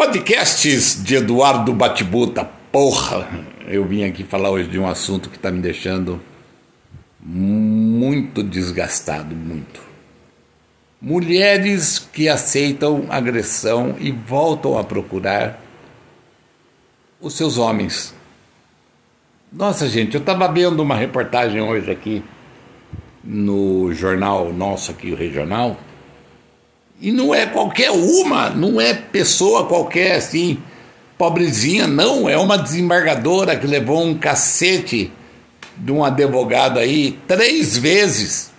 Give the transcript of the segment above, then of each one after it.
Podcasts de Eduardo Batibuta. Porra, eu vim aqui falar hoje de um assunto que está me deixando muito desgastado, muito. Mulheres que aceitam agressão e voltam a procurar os seus homens. Nossa, gente, eu estava vendo uma reportagem hoje aqui no jornal nosso aqui, o regional, e não é qualquer uma, não é pessoa qualquer assim, pobrezinha, não. É uma desembargadora que levou um cacete de um advogado aí três vezes.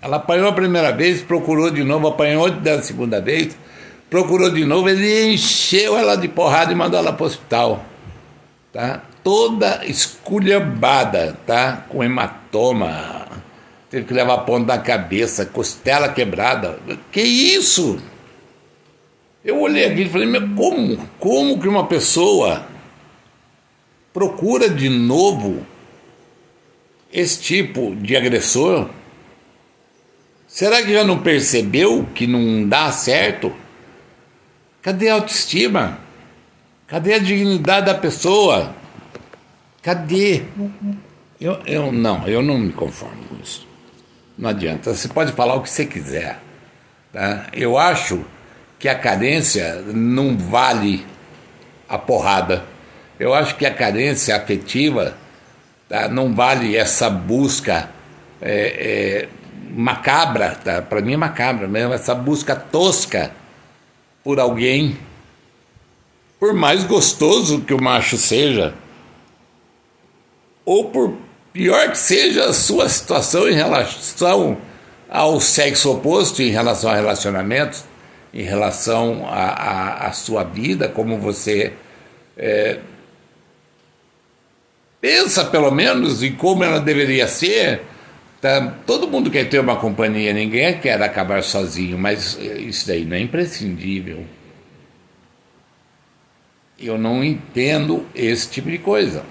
Ela apanhou a primeira vez, procurou de novo, apanhou da segunda vez, procurou de novo, ele encheu ela de porrada e mandou ela para o hospital. Tá? Toda esculhambada, tá? Com hematoma, teve que levar ponto na cabeça, costela quebrada. Que isso? Eu olhei aqui e falei, mas como? Como que uma pessoa procura de novo esse tipo de agressor? Será que já não percebeu que não dá certo? Cadê a autoestima? Cadê a dignidade da pessoa? Cadê? Eu, eu não, eu não me conformo com isso. Não adianta. Você pode falar o que você quiser. Tá? Eu acho que a carência não vale a porrada. Eu acho que a carência afetiva tá? não vale essa busca é, é, macabra, tá? para mim é macabra mesmo, essa busca tosca por alguém, por mais gostoso que o macho seja, ou por pior que seja a sua situação em relação ao sexo oposto, em relação a relacionamentos, em relação à sua vida, como você é, pensa pelo menos em como ela deveria ser. Tá? Todo mundo quer ter uma companhia, ninguém quer acabar sozinho, mas isso daí não é imprescindível. Eu não entendo esse tipo de coisa.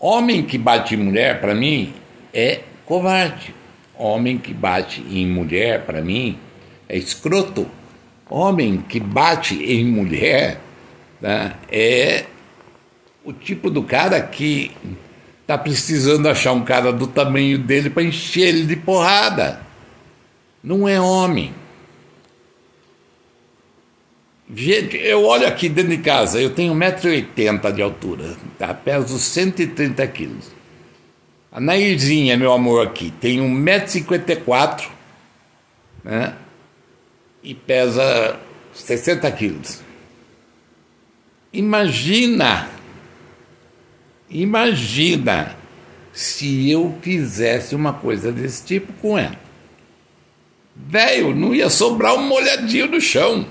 Homem que bate em mulher, para mim, é covarde. Homem que bate em mulher, para mim, é escroto. Homem que bate em mulher né, é o tipo do cara que tá precisando achar um cara do tamanho dele para encher ele de porrada. Não é homem. Gente, eu olho aqui dentro de casa, eu tenho 1,80m de altura, tá? peso 130 quilos. A Nairzinha, meu amor, aqui, tem 1,54m né? e pesa 60 quilos. Imagina, imagina se eu fizesse uma coisa desse tipo com ela. Velho, não ia sobrar um molhadinho no chão.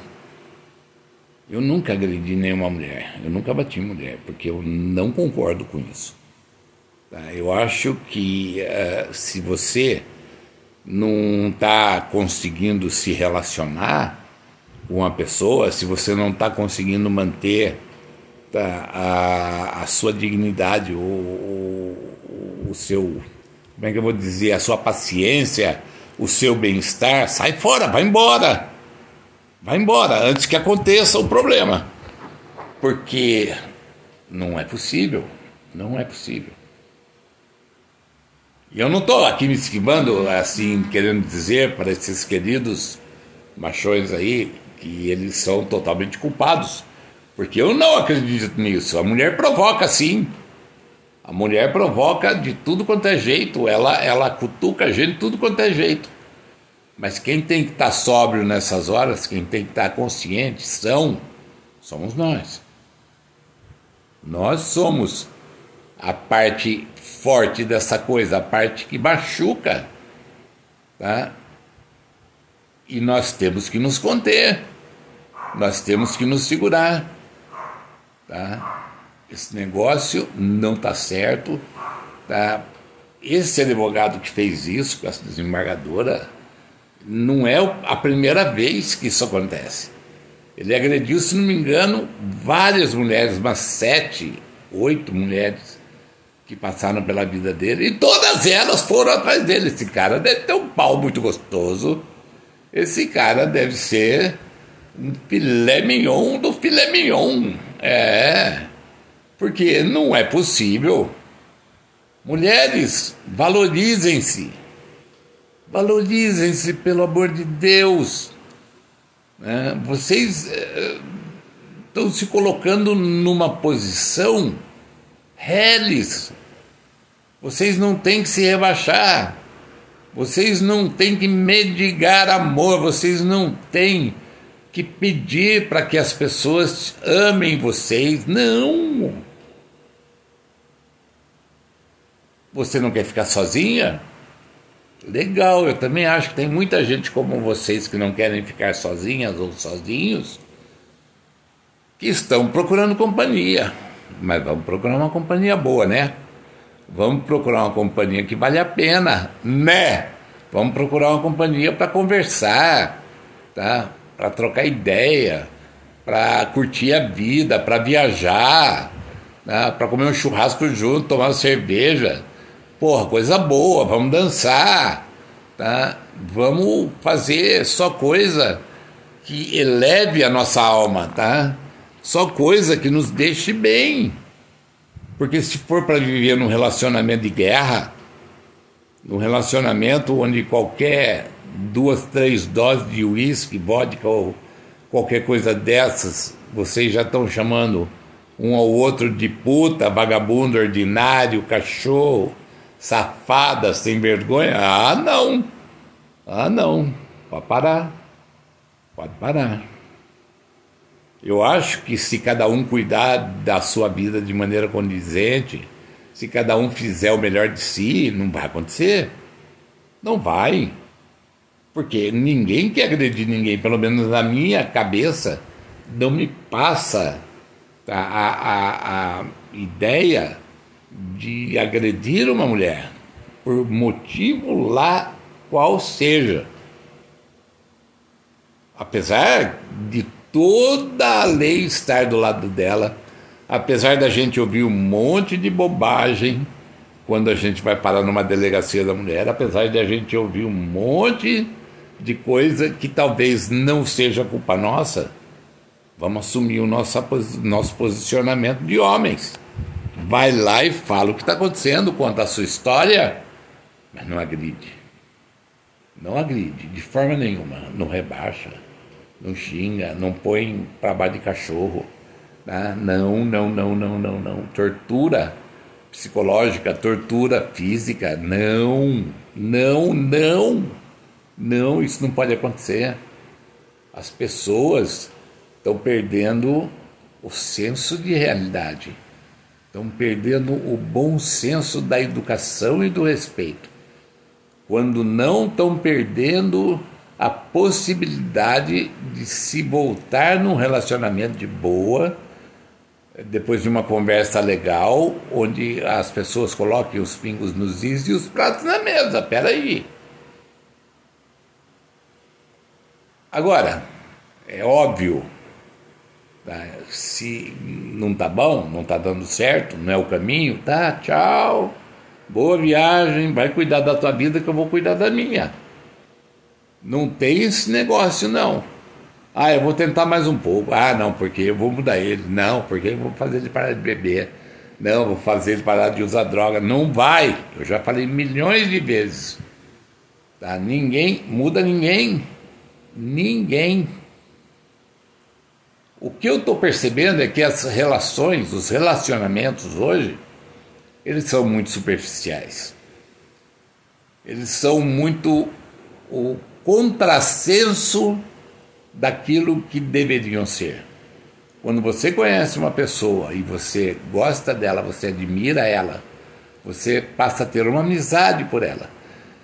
Eu nunca agredi nenhuma mulher, eu nunca bati mulher, porque eu não concordo com isso. Tá? Eu acho que uh, se você não está conseguindo se relacionar com uma pessoa, se você não está conseguindo manter tá, a, a sua dignidade, o, o, o seu, como é que eu vou dizer, a sua paciência, o seu bem-estar, sai fora, vai embora. Vai embora antes que aconteça o problema. Porque não é possível. Não é possível. E eu não estou aqui me esquivando, assim, querendo dizer para esses queridos machões aí que eles são totalmente culpados. Porque eu não acredito nisso. A mulher provoca sim. A mulher provoca de tudo quanto é jeito. Ela, ela cutuca a gente de tudo quanto é jeito. Mas quem tem que estar sóbrio nessas horas, quem tem que estar consciente, são, somos nós. Nós somos a parte forte dessa coisa, a parte que machuca. Tá? E nós temos que nos conter, nós temos que nos segurar. Tá? Esse negócio não está certo. Tá? Esse advogado que fez isso com essa desembargadora não é a primeira vez que isso acontece. Ele agrediu, se não me engano, várias mulheres, umas sete, oito mulheres que passaram pela vida dele, e todas elas foram atrás dele. Esse cara deve ter um pau muito gostoso. Esse cara deve ser um filé mignon do filé mignon. É, porque não é possível. Mulheres, valorizem-se. Valorizem-se, pelo amor de Deus. É, vocês é, estão se colocando numa posição reles. Vocês não têm que se rebaixar. Vocês não têm que medigar amor. Vocês não têm que pedir para que as pessoas amem vocês. Não. Você não quer ficar sozinha? Legal, eu também acho que tem muita gente como vocês que não querem ficar sozinhas ou sozinhos, que estão procurando companhia. Mas vamos procurar uma companhia boa, né? Vamos procurar uma companhia que vale a pena, né? Vamos procurar uma companhia para conversar, tá? Para trocar ideia, para curtir a vida, para viajar, tá? para comer um churrasco junto, tomar uma cerveja. Porra, coisa boa, vamos dançar, tá? Vamos fazer só coisa que eleve a nossa alma, tá? Só coisa que nos deixe bem. Porque se for para viver num relacionamento de guerra, num relacionamento onde qualquer duas, três doses de uísque, vodka ou qualquer coisa dessas, vocês já estão chamando um ao outro de puta, vagabundo ordinário, cachorro, safada, sem vergonha. Ah, não. Ah, não. Pode parar. Pode parar. Eu acho que se cada um cuidar da sua vida de maneira condizente, se cada um fizer o melhor de si, não vai acontecer. Não vai. Porque ninguém quer agredir ninguém, pelo menos na minha cabeça, não me passa a, a, a ideia de agredir uma mulher, por motivo lá qual seja. Apesar de toda a lei estar do lado dela, apesar da gente ouvir um monte de bobagem quando a gente vai parar numa delegacia da mulher, apesar de a gente ouvir um monte de coisa que talvez não seja culpa nossa, vamos assumir o nosso, nosso posicionamento de homens. Vai lá e fala o que está acontecendo, conta a sua história, mas não agride. Não agride, de forma nenhuma, não rebaixa não xinga, não põe para baixo de cachorro. Né? Não, não, não, não, não, não. Tortura psicológica, tortura física, não, não, não, não, isso não pode acontecer. As pessoas estão perdendo o senso de realidade, estão perdendo o bom senso da educação e do respeito, quando não estão perdendo a possibilidade de se voltar num relacionamento de boa, depois de uma conversa legal, onde as pessoas coloquem os pingos nos is e os pratos na mesa. Peraí. Agora, é óbvio? Se não tá bom, não tá dando certo, não é o caminho, tá? Tchau. Boa viagem, vai cuidar da tua vida que eu vou cuidar da minha. Não tem esse negócio, não. Ah, eu vou tentar mais um pouco. Ah, não, porque eu vou mudar ele. Não, porque eu vou fazer ele parar de beber. Não, vou fazer ele parar de usar droga. Não vai. Eu já falei milhões de vezes. Tá? Ninguém muda ninguém. Ninguém. O que eu estou percebendo é que as relações, os relacionamentos hoje, eles são muito superficiais. Eles são muito o contrassenso daquilo que deveriam ser. Quando você conhece uma pessoa e você gosta dela, você admira ela, você passa a ter uma amizade por ela.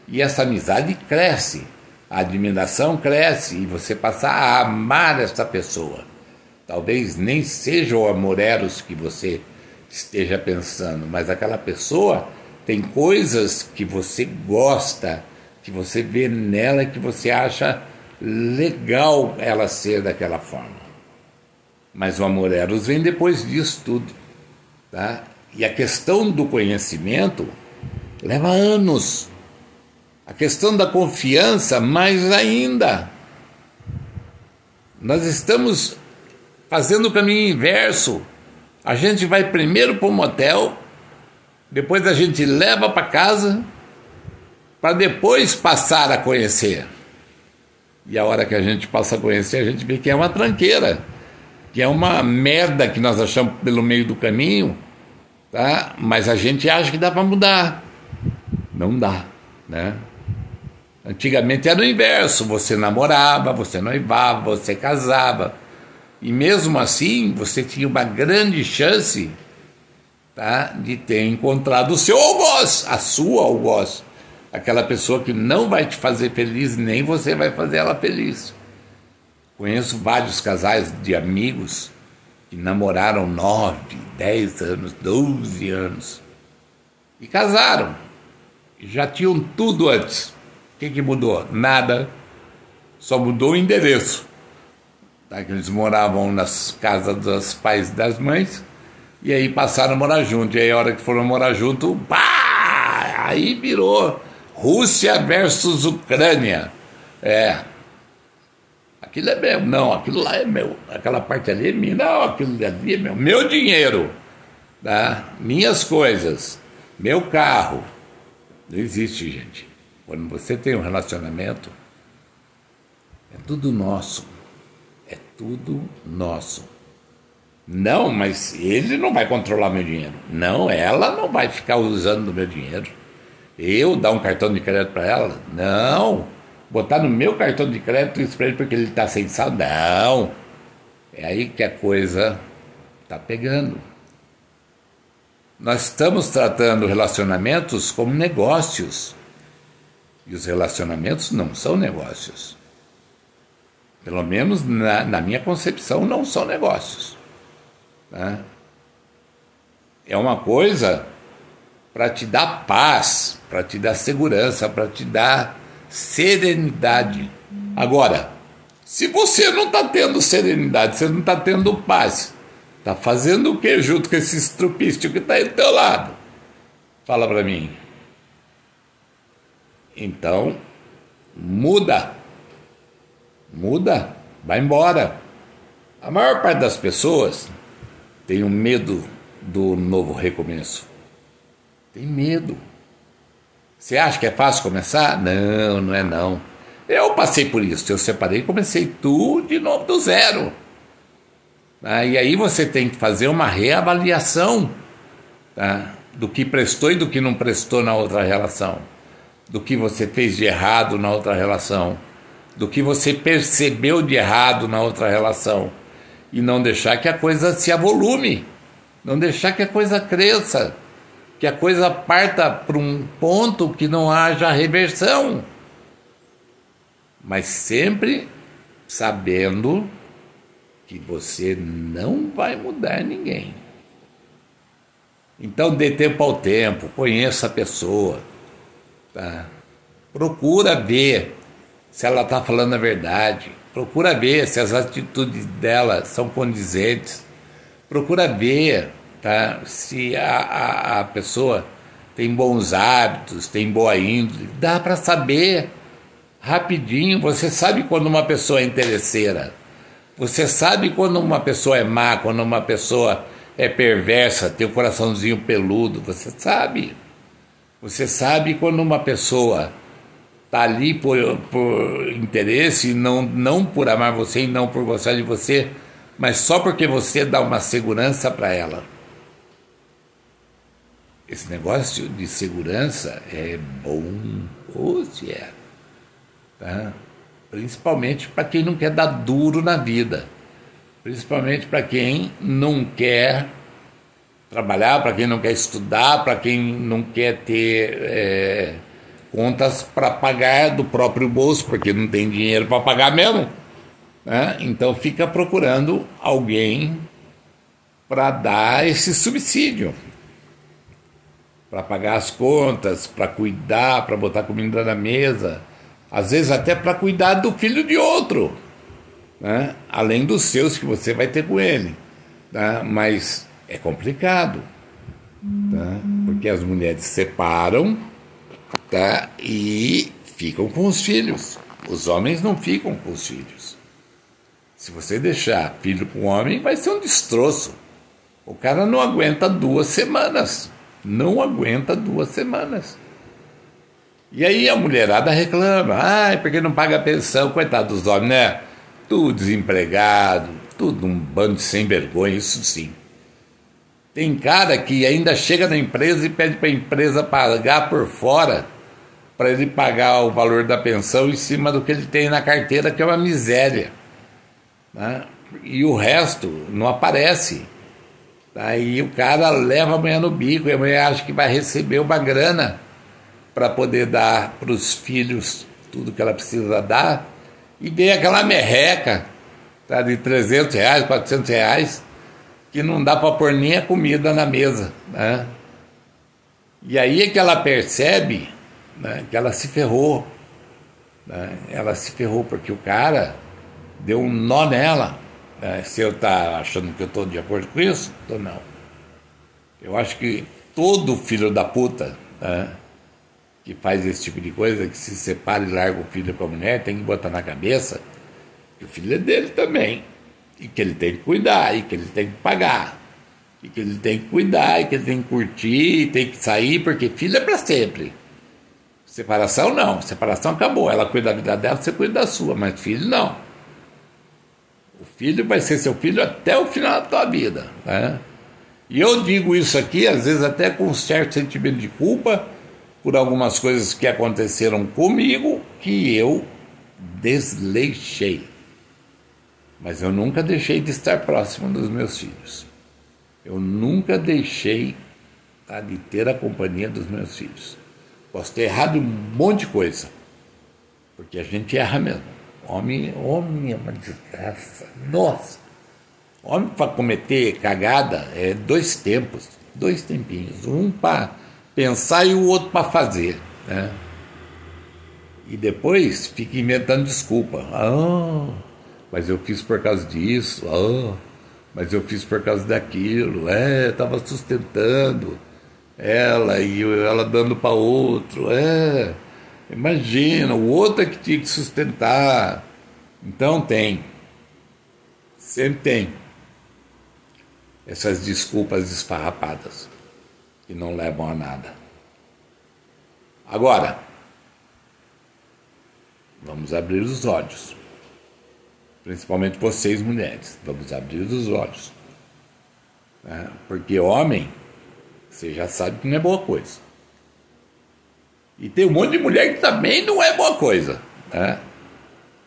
E essa amizade cresce, a admiração cresce e você passa a amar essa pessoa. Talvez nem seja o amor eros que você esteja pensando, mas aquela pessoa tem coisas que você gosta que você vê nela que você acha legal ela ser daquela forma. Mas o amor eros vem depois disso tudo, tá? E a questão do conhecimento leva anos. A questão da confiança, mais ainda. Nós estamos fazendo o caminho inverso. A gente vai primeiro para o motel, depois a gente leva para casa, para depois passar a conhecer. E a hora que a gente passa a conhecer, a gente vê que é uma tranqueira, que é uma merda que nós achamos pelo meio do caminho, tá? Mas a gente acha que dá para mudar. Não dá, né? Antigamente era o inverso, você namorava, você noivava, você casava. E mesmo assim, você tinha uma grande chance tá, de ter encontrado o seu algoz, a sua algoz. Aquela pessoa que não vai te fazer feliz, nem você vai fazer ela feliz. Conheço vários casais de amigos que namoraram nove, dez anos, doze anos e casaram. Já tinham tudo antes que, que mudou? Nada. Só mudou o endereço. Tá? Que eles moravam nas casas dos pais e das mães. E aí passaram a morar junto. E aí, a hora que foram morar junto, pá! Aí virou Rússia versus Ucrânia. É. Aquilo é meu. Não, aquilo lá é meu. Aquela parte ali é minha. Não, aquilo ali é meu. Meu dinheiro. Tá? Minhas coisas. Meu carro. Não existe, gente. Quando você tem um relacionamento, é tudo nosso. Tudo nosso. Não, mas ele não vai controlar meu dinheiro. Não, ela não vai ficar usando o meu dinheiro. Eu dar um cartão de crédito para ela? Não. Botar no meu cartão de crédito isso para ele porque ele está sem saldo? Não. É aí que a coisa está pegando. Nós estamos tratando relacionamentos como negócios. E os relacionamentos não são negócios. Pelo menos na, na minha concepção, não são negócios. Né? É uma coisa para te dar paz, para te dar segurança, para te dar serenidade. Agora, se você não está tendo serenidade, você não está tendo paz, está fazendo o que junto com esse estrupício que está aí do teu lado? Fala para mim. Então, muda. Muda, vai embora. A maior parte das pessoas tem um medo do novo recomeço. Tem medo. Você acha que é fácil começar? Não, não é não. Eu passei por isso. Eu separei e comecei tudo de novo do zero. Ah, e aí você tem que fazer uma reavaliação tá? do que prestou e do que não prestou na outra relação do que você fez de errado na outra relação, do que você percebeu de errado na outra relação, e não deixar que a coisa se avolume, não deixar que a coisa cresça, que a coisa parta para um ponto que não haja reversão, mas sempre sabendo que você não vai mudar ninguém. Então dê tempo ao tempo, conheça a pessoa Tá? Procura ver se ela está falando a verdade. Procura ver se as atitudes dela são condizentes. Procura ver tá? se a, a, a pessoa tem bons hábitos, tem boa índole. Dá para saber rapidinho. Você sabe quando uma pessoa é interesseira. Você sabe quando uma pessoa é má, quando uma pessoa é perversa, tem o um coraçãozinho peludo. Você sabe. Você sabe quando uma pessoa está ali por, por interesse, não, não por amar você e não por gostar de você, mas só porque você dá uma segurança para ela. Esse negócio de segurança é bom, se é. Tá? Principalmente para quem não quer dar duro na vida. Principalmente para quem não quer trabalhar, para quem não quer estudar, para quem não quer ter é, contas para pagar do próprio bolso, porque não tem dinheiro para pagar mesmo. Né? Então fica procurando alguém para dar esse subsídio, para pagar as contas, para cuidar, para botar comida na mesa, às vezes até para cuidar do filho de outro, né? além dos seus que você vai ter com ele. Né? Mas é complicado, tá? porque as mulheres separam tá? e ficam com os filhos. Os homens não ficam com os filhos. Se você deixar filho com homem, vai ser um destroço. O cara não aguenta duas semanas. Não aguenta duas semanas. E aí a mulherada reclama, ai, porque não paga pensão, coitado dos homens, né? Tudo desempregado, tudo um bando de sem vergonha, isso sim. Tem cara que ainda chega na empresa e pede para a empresa pagar por fora para ele pagar o valor da pensão em cima do que ele tem na carteira, que é uma miséria. Né? E o resto não aparece. Aí o cara leva amanhã no bico e amanhã acha que vai receber uma grana para poder dar para os filhos tudo que ela precisa dar. E vem aquela merreca tá, de 300 reais, 400 reais, que não dá para pôr nem a comida na mesa. Né? E aí é que ela percebe né, que ela se ferrou. Né? Ela se ferrou porque o cara deu um nó nela. Né? Se eu tá achando que eu estou de acordo com isso, tô não. Eu acho que todo filho da puta né, que faz esse tipo de coisa, que se separa e larga o filho com a mulher, tem que botar na cabeça que o filho é dele também. E que ele tem que cuidar, e que ele tem que pagar. E que ele tem que cuidar, e que ele tem que curtir, e tem que sair, porque filho é para sempre. Separação não, separação acabou. Ela cuida da vida dela, você cuida da sua, mas filho não. O filho vai ser seu filho até o final da tua vida. Né? E eu digo isso aqui, às vezes até com um certo sentimento de culpa, por algumas coisas que aconteceram comigo que eu desleixei. Mas eu nunca deixei de estar próximo dos meus filhos. Eu nunca deixei tá, de ter a companhia dos meus filhos. Posso ter errado um monte de coisa, porque a gente erra mesmo. Homem, homem é uma desgraça. Nossa! Homem para cometer cagada é dois tempos, dois tempinhos. Um para pensar e o outro para fazer. Né? E depois fica inventando desculpa. Ah, mas eu fiz por causa disso. Ah, mas eu fiz por causa daquilo. É, estava sustentando ela e ela dando para outro. É, imagina, o outro é que tinha que sustentar. Então tem. Sempre tem. Essas desculpas esfarrapadas que não levam a nada. Agora, vamos abrir os olhos. Principalmente vocês, mulheres, vamos abrir os olhos. Né? Porque homem, você já sabe que não é boa coisa. E tem um monte de mulher que também não é boa coisa. Né?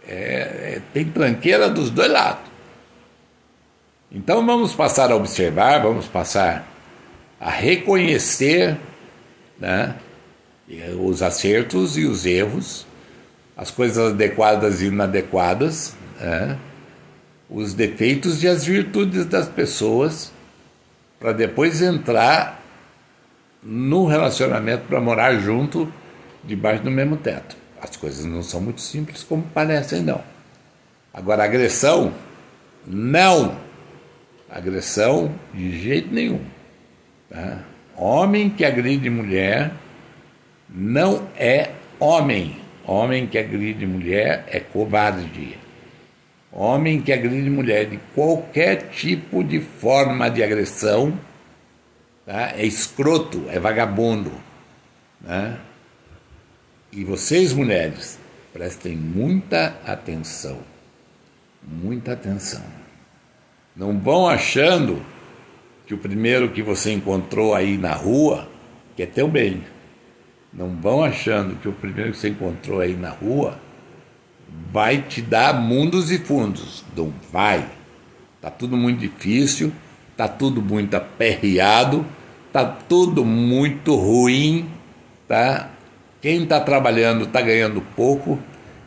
É, é, tem tranqueira dos dois lados. Então vamos passar a observar, vamos passar a reconhecer né, os acertos e os erros, as coisas adequadas e inadequadas, né, os defeitos e as virtudes das pessoas, para depois entrar no relacionamento para morar junto, debaixo do mesmo teto. As coisas não são muito simples como parecem, não. Agora, agressão, não. Agressão, de jeito nenhum. Tá? Homem que agride mulher não é homem. Homem que agride mulher é covarde. Homem que agride mulher de qualquer tipo de forma de agressão tá? é escroto, é vagabundo. Né? E vocês, mulheres, prestem muita atenção. Muita atenção. Não vão achando que o primeiro que você encontrou aí na rua quer teu bem. Não vão achando que o primeiro que você encontrou aí na rua vai te dar mundos e fundos. Não vai. Tá tudo muito difícil, tá tudo muito aperreado, tá tudo muito ruim, tá? Quem está trabalhando está ganhando pouco,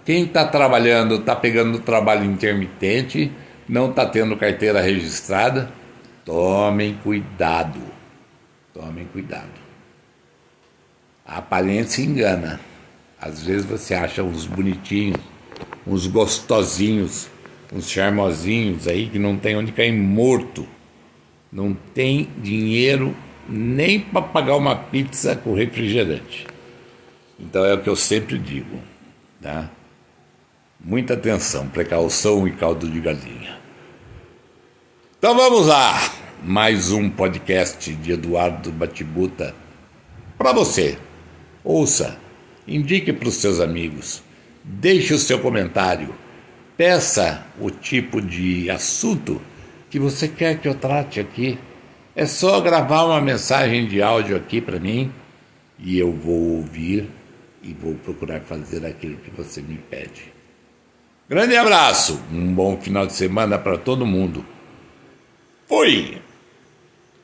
quem está trabalhando está pegando trabalho intermitente, não está tendo carteira registrada Tomem cuidado. Tomem cuidado. A aparência engana. Às vezes você acha uns bonitinhos, uns gostosinhos, uns charmosinhos aí que não tem onde cair morto. Não tem dinheiro nem para pagar uma pizza com refrigerante. Então é o que eu sempre digo, tá? Muita atenção, precaução e caldo de galinha. Então vamos lá, mais um podcast de Eduardo Batibuta para você. Ouça, indique para os seus amigos, deixe o seu comentário, peça o tipo de assunto que você quer que eu trate aqui. É só gravar uma mensagem de áudio aqui para mim e eu vou ouvir e vou procurar fazer aquilo que você me pede. Grande abraço, um bom final de semana para todo mundo. Fui!